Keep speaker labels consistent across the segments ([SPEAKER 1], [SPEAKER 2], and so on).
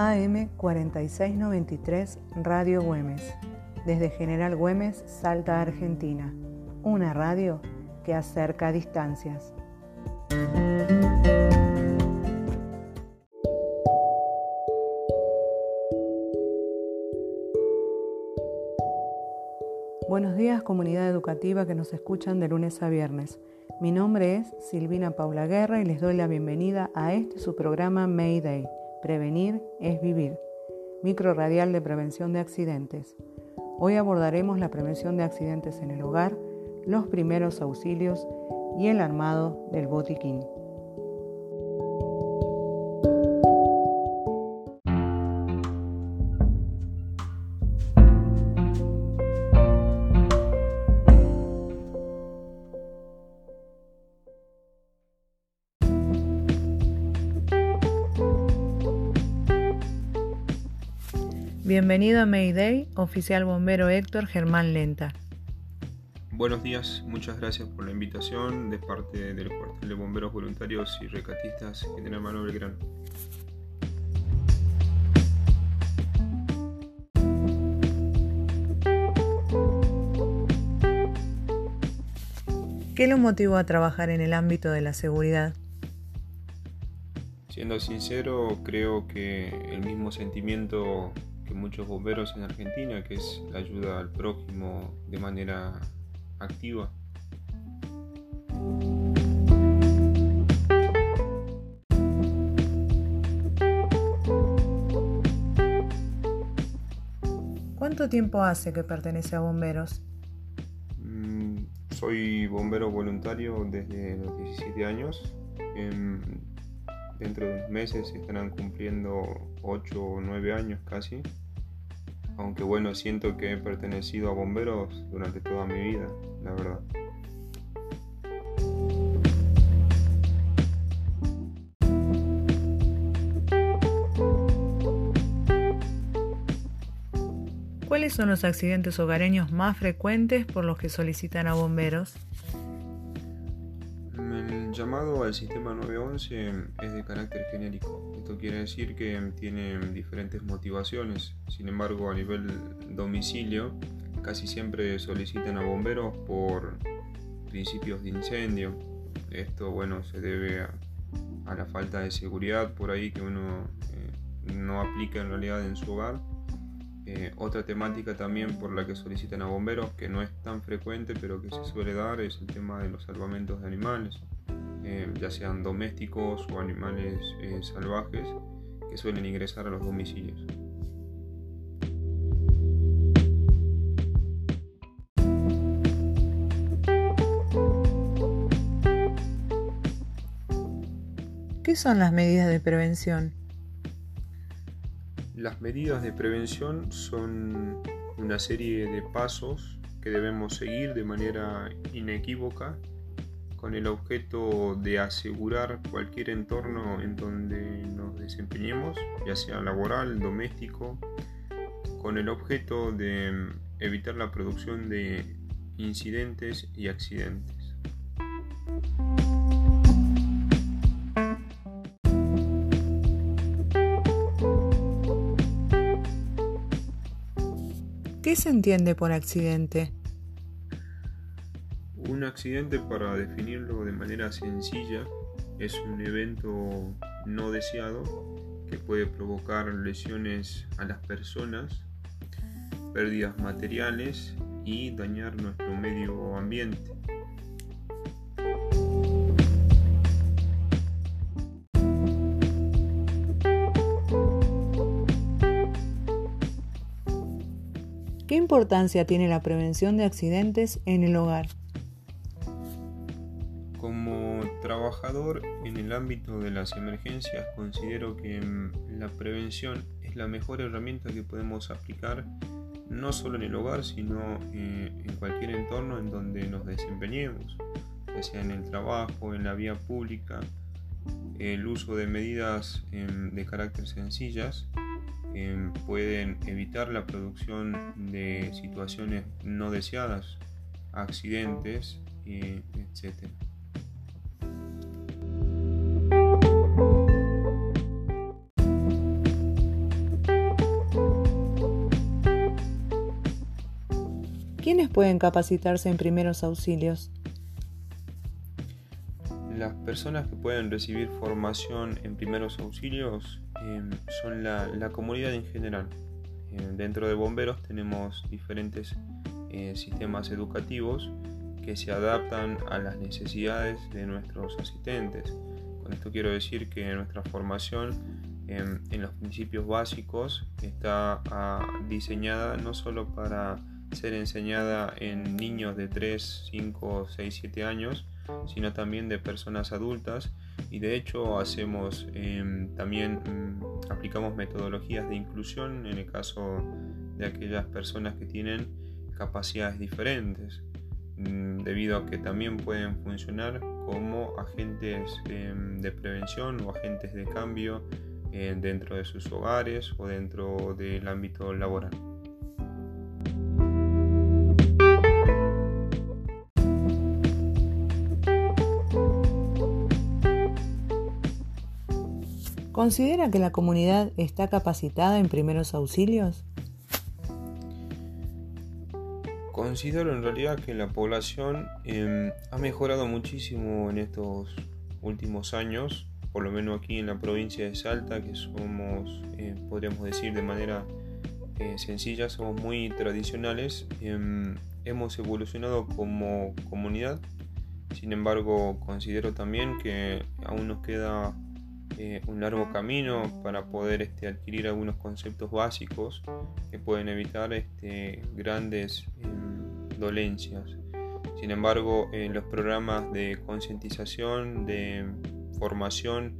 [SPEAKER 1] AM 4693 Radio Güemes, desde General Güemes, Salta, Argentina. Una radio que acerca distancias. Buenos días comunidad educativa que nos escuchan de lunes a viernes. Mi nombre es Silvina Paula Guerra y les doy la bienvenida a este su programa Mayday Prevenir es vivir. Micro radial de prevención de accidentes. Hoy abordaremos la prevención de accidentes en el hogar, los primeros auxilios y el armado del botiquín. Bienvenido a Mayday, oficial bombero Héctor Germán Lenta.
[SPEAKER 2] Buenos días, muchas gracias por la invitación de parte del cuartel de bomberos voluntarios y recatistas General Manuel Belgrano.
[SPEAKER 1] ¿Qué lo motivó a trabajar en el ámbito de la seguridad?
[SPEAKER 2] Siendo sincero, creo que el mismo sentimiento que muchos bomberos en Argentina, que es la ayuda al prójimo de manera activa.
[SPEAKER 1] ¿Cuánto tiempo hace que pertenece a bomberos?
[SPEAKER 2] Mm, soy bombero voluntario desde los 17 años. Dentro de unos meses estarán cumpliendo 8 o 9 años casi aunque bueno, siento que he pertenecido a bomberos durante toda mi vida, la verdad.
[SPEAKER 1] ¿Cuáles son los accidentes hogareños más frecuentes por los que solicitan a bomberos?
[SPEAKER 2] El llamado al sistema 911 es de carácter genérico. Esto quiere decir que tiene diferentes motivaciones. Sin embargo, a nivel domicilio, casi siempre solicitan a bomberos por principios de incendio. Esto, bueno, se debe a, la falta de seguridad por ahí que uno eh, no aplica en realidad en su hogar. Eh, otra temática también por la que solicitan a bomberos, que no es tan frecuente, pero que se suele dar, es el tema de los salvamentos de animales. Eh, ya sean domésticos o animales eh, salvajes que suelen ingresar a los domicilios.
[SPEAKER 1] ¿Qué son las medidas de prevención?
[SPEAKER 2] Las medidas de prevención son una serie de pasos que debemos seguir de manera inequívoca con el objeto de asegurar cualquier entorno en donde nos desempeñemos, ya sea laboral, doméstico, con el objeto de evitar la producción de incidentes y accidentes.
[SPEAKER 1] ¿Qué se entiende por accidente?
[SPEAKER 2] Un accidente, para definirlo de manera sencilla, es un evento no deseado que puede provocar lesiones a las personas, pérdidas materiales y dañar nuestro medio ambiente.
[SPEAKER 1] ¿Qué importancia tiene la prevención de accidentes en el hogar?
[SPEAKER 2] Como trabajador en el ámbito de las emergencias, considero que mm, la prevención es la mejor herramienta que podemos aplicar no solo en el hogar, sino eh, en cualquier entorno en donde nos desempeñemos, ya sea en el trabajo, en la vía pública, el uso de medidas em, de carácter sencillas Em, pueden evitar la producción de situaciones no deseadas, accidentes, eh, etc.
[SPEAKER 1] ¿Quiénes pueden capacitarse en primeros auxilios?
[SPEAKER 2] Las personas que pueden recibir formación en primeros auxilios em, son la, comunidad en general. Em, dentro de bomberos tenemos diferentes eh, sistemas educativos que se adaptan a las necesidades de nuestros asistentes. Con esto quiero decir que nuestra formación en, los principios básicos está ah, diseñada no solo para ser enseñada en niños de 3, 5, 6, 7 años, sino también de personas adultas y de hecho hacemos em, también mm, aplicamos metodologías de inclusión en el caso de aquellas personas que tienen capacidades diferentes mm, debido a que también pueden funcionar como agentes em, de prevención o agentes de cambio eh, dentro de sus hogares o dentro del ámbito laboral.
[SPEAKER 1] ¿Considera que la comunidad está capacitada en primeros auxilios?
[SPEAKER 2] Considero en realidad que la población em, ha mejorado muchísimo en estos últimos años, por lo menos aquí en la provincia de Salta, que somos, eh, podríamos decir de manera eh, sencilla, somos muy tradicionales, em, hemos evolucionado como comunidad, sin embargo considero también que aún nos queda eh, un largo camino para poder este, adquirir algunos conceptos básicos que pueden evitar este, grandes em, dolencias. Sin embargo, en los programas de concientización, de formación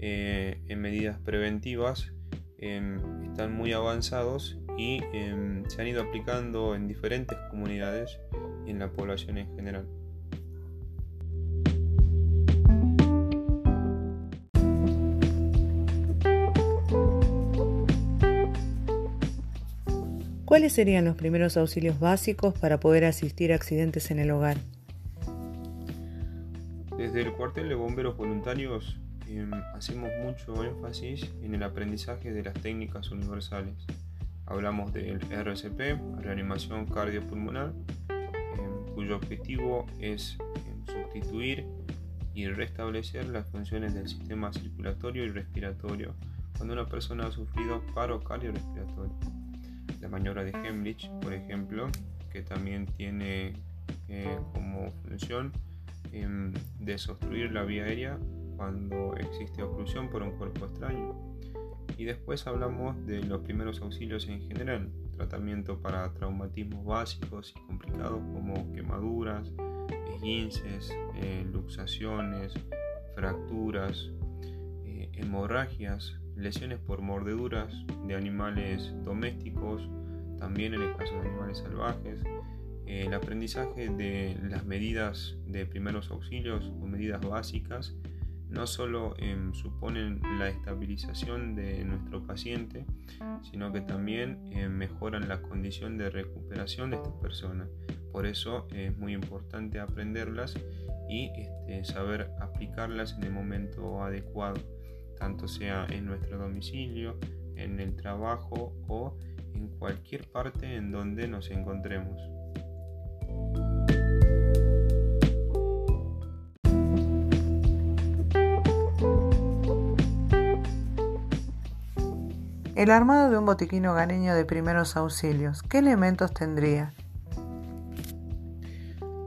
[SPEAKER 2] eh, en medidas preventivas em, están muy avanzados y em, se han ido aplicando en diferentes comunidades y en la población en general.
[SPEAKER 1] ¿Cuáles serían los primeros auxilios básicos para poder asistir a accidentes en el hogar?
[SPEAKER 2] Desde el cuartel de bomberos voluntarios em, hacemos mucho énfasis en el aprendizaje de las técnicas universales. Hablamos del RCP, reanimación cardiopulmonar, em, cuyo objetivo es em, sustituir y restablecer las funciones del sistema circulatorio y respiratorio cuando una persona ha sufrido paro cardiorrespiratorio la maniobra de Hemlich, por ejemplo, que también tiene eh, como función em, desobstruir la vía aérea cuando existe oclusión por un cuerpo extraño. Y después hablamos de los primeros auxilios en general, tratamiento para traumatismos básicos y complicados como quemaduras, esguinces, eh, luxaciones, fracturas, eh, hemorragias, lesiones por mordeduras de animales domésticos, también en el caso de animales salvajes, el aprendizaje de las medidas de primeros auxilios o medidas básicas no solo em, suponen la estabilización de nuestro paciente, sino que también em, mejoran la condición de recuperación de esta persona. Por eso es muy importante aprenderlas y este, saber aplicarlas en el momento adecuado tanto sea en nuestro domicilio, en el trabajo o en cualquier parte en donde nos encontremos.
[SPEAKER 1] El armado de un botiquín hogareño de primeros auxilios, ¿qué elementos tendría?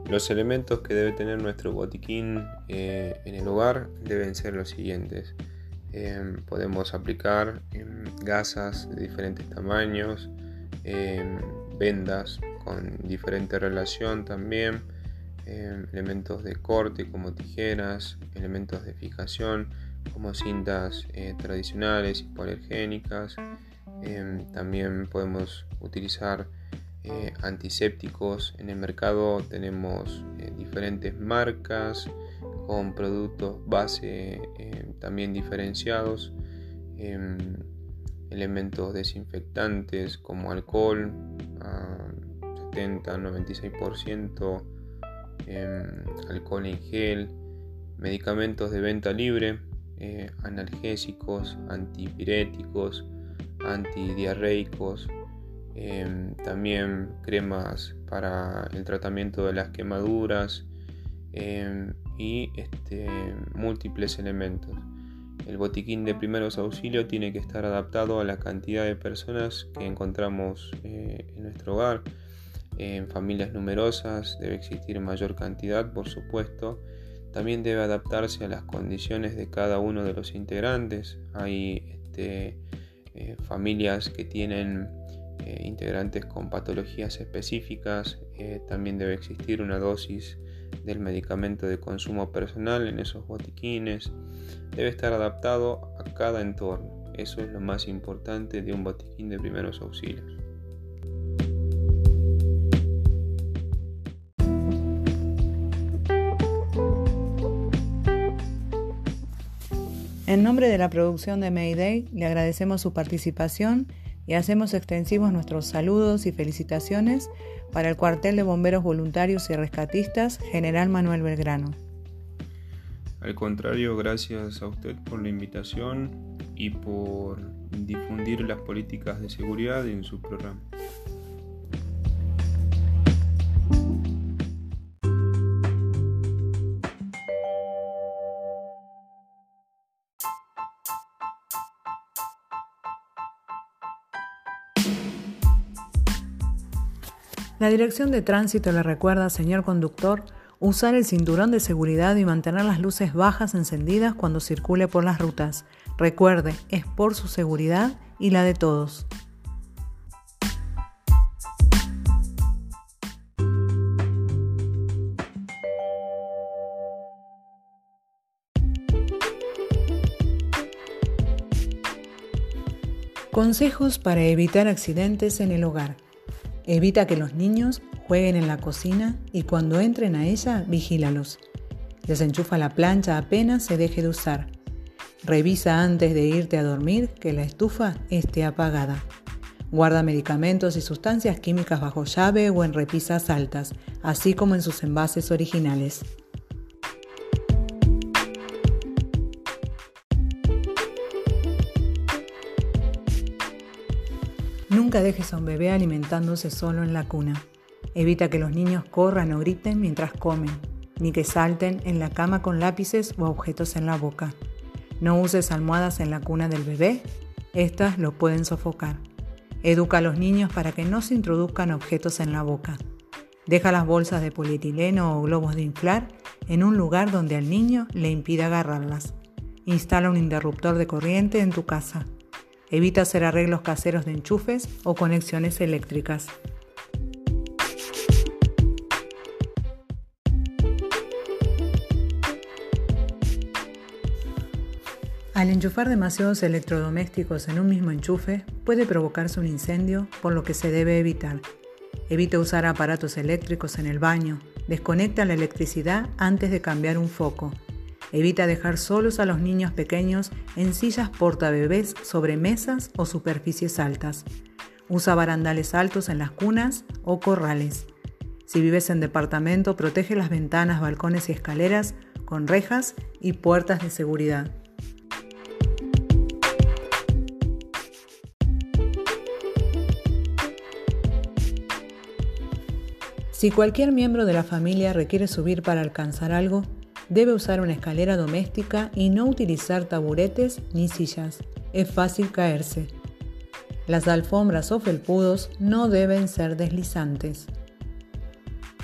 [SPEAKER 2] Los elementos que debe tener nuestro botiquín eh, en el hogar deben ser los siguientes. Em, podemos aplicar em, gasas de diferentes tamaños, em, vendas con diferente relación también, elementos de corte como tijeras, elementos de fijación como cintas eh, tradicionales y polergénicas. también podemos utilizar eh, antisépticos. En el mercado tenemos eh, diferentes marcas con productos base eh, también diferenciados, em, elementos desinfectantes como alcohol a 70-96%, em, alcohol en gel, medicamentos de venta libre, eh, analgésicos, antipiréticos, antidiarreicos, em, también cremas para el tratamiento de las quemaduras em, y este, múltiples elementos. El botiquín de primeros auxilios tiene que estar adaptado a la cantidad de personas que encontramos eh, en nuestro hogar. En familias numerosas debe existir mayor cantidad, por supuesto. También debe adaptarse a las condiciones de cada uno de los integrantes. Hay este, eh, familias que tienen eh, integrantes con patologías específicas. también debe existir una dosis del medicamento de consumo personal en esos botiquines. Debe estar adaptado a cada entorno. Eso es lo más importante de un botiquín de primeros auxilios.
[SPEAKER 1] En nombre de la producción de Mayday, le agradecemos su participación y hacemos extensivos nuestros saludos y felicitaciones para el cuartel de bomberos voluntarios y rescatistas General Manuel Belgrano.
[SPEAKER 2] Al contrario, gracias a usted por la invitación y por difundir las políticas de seguridad en su programa.
[SPEAKER 1] La Dirección de Tránsito le recuerda, señor conductor, usar el cinturón de seguridad y mantener las luces bajas encendidas cuando circule por las rutas. Recuerde, es por su seguridad y la de todos. Consejos para evitar accidentes en el hogar. Evita que los niños jueguen en la cocina y cuando entren a ella, vigílalos. Desenchufa la plancha apenas se deje de usar. Revisa antes de irte a dormir que la estufa esté apagada. Guarda medicamentos y sustancias químicas bajo llave o en repisas altas, así como en sus envases originales. Nunca dejes a un bebé alimentándose solo en la cuna. Evita que los niños corran o griten mientras comen, ni que salten en la cama con lápices o objetos en la boca. No uses almohadas en la cuna del bebé, estas lo pueden sofocar. Educa a los niños para que no se introduzcan objetos en la boca. Deja las bolsas de polietileno o globos de inflar en un lugar donde al niño le impida agarrarlas. Instala un interruptor de corriente en tu casa. Evita hacer arreglos caseros de enchufes o conexiones eléctricas. Al enchufar demasiados electrodomésticos en un mismo enchufe puede provocarse un incendio, por lo que se debe evitar. Evita usar aparatos eléctricos en el baño. Desconecta la electricidad antes de cambiar un foco. Evita dejar solos a los niños pequeños en sillas portabebés sobre mesas o superficies altas. Usa barandales altos en las cunas o corrales. Si vives en departamento, protege las ventanas, balcones y escaleras con rejas y puertas de seguridad. Si cualquier miembro de la familia requiere subir para alcanzar algo, Debe usar una escalera doméstica y no utilizar taburetes ni sillas. Es fácil caerse. Las alfombras o felpudos no deben ser deslizantes.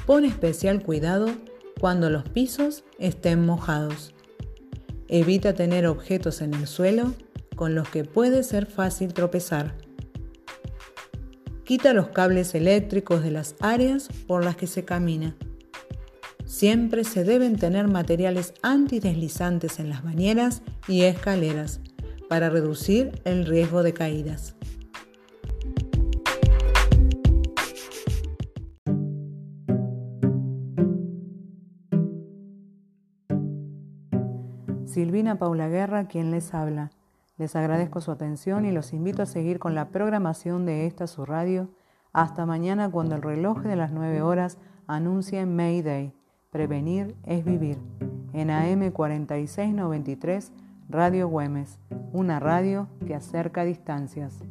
[SPEAKER 1] Pon especial cuidado cuando los pisos estén mojados. Evita tener objetos en el suelo con los que puede ser fácil tropezar. Quita los cables eléctricos de las áreas por las que se camina. Siempre se deben tener materiales antideslizantes en las bañeras y escaleras para reducir el riesgo de caídas. Silvina Paula Guerra, quien les habla. Les agradezco su atención y los invito a seguir con la programación de esta su radio hasta mañana cuando el reloj de las 9 horas anuncie Mayday. Prevenir es vivir. En AM 4693, Radio Güemes, una radio que acerca distancias.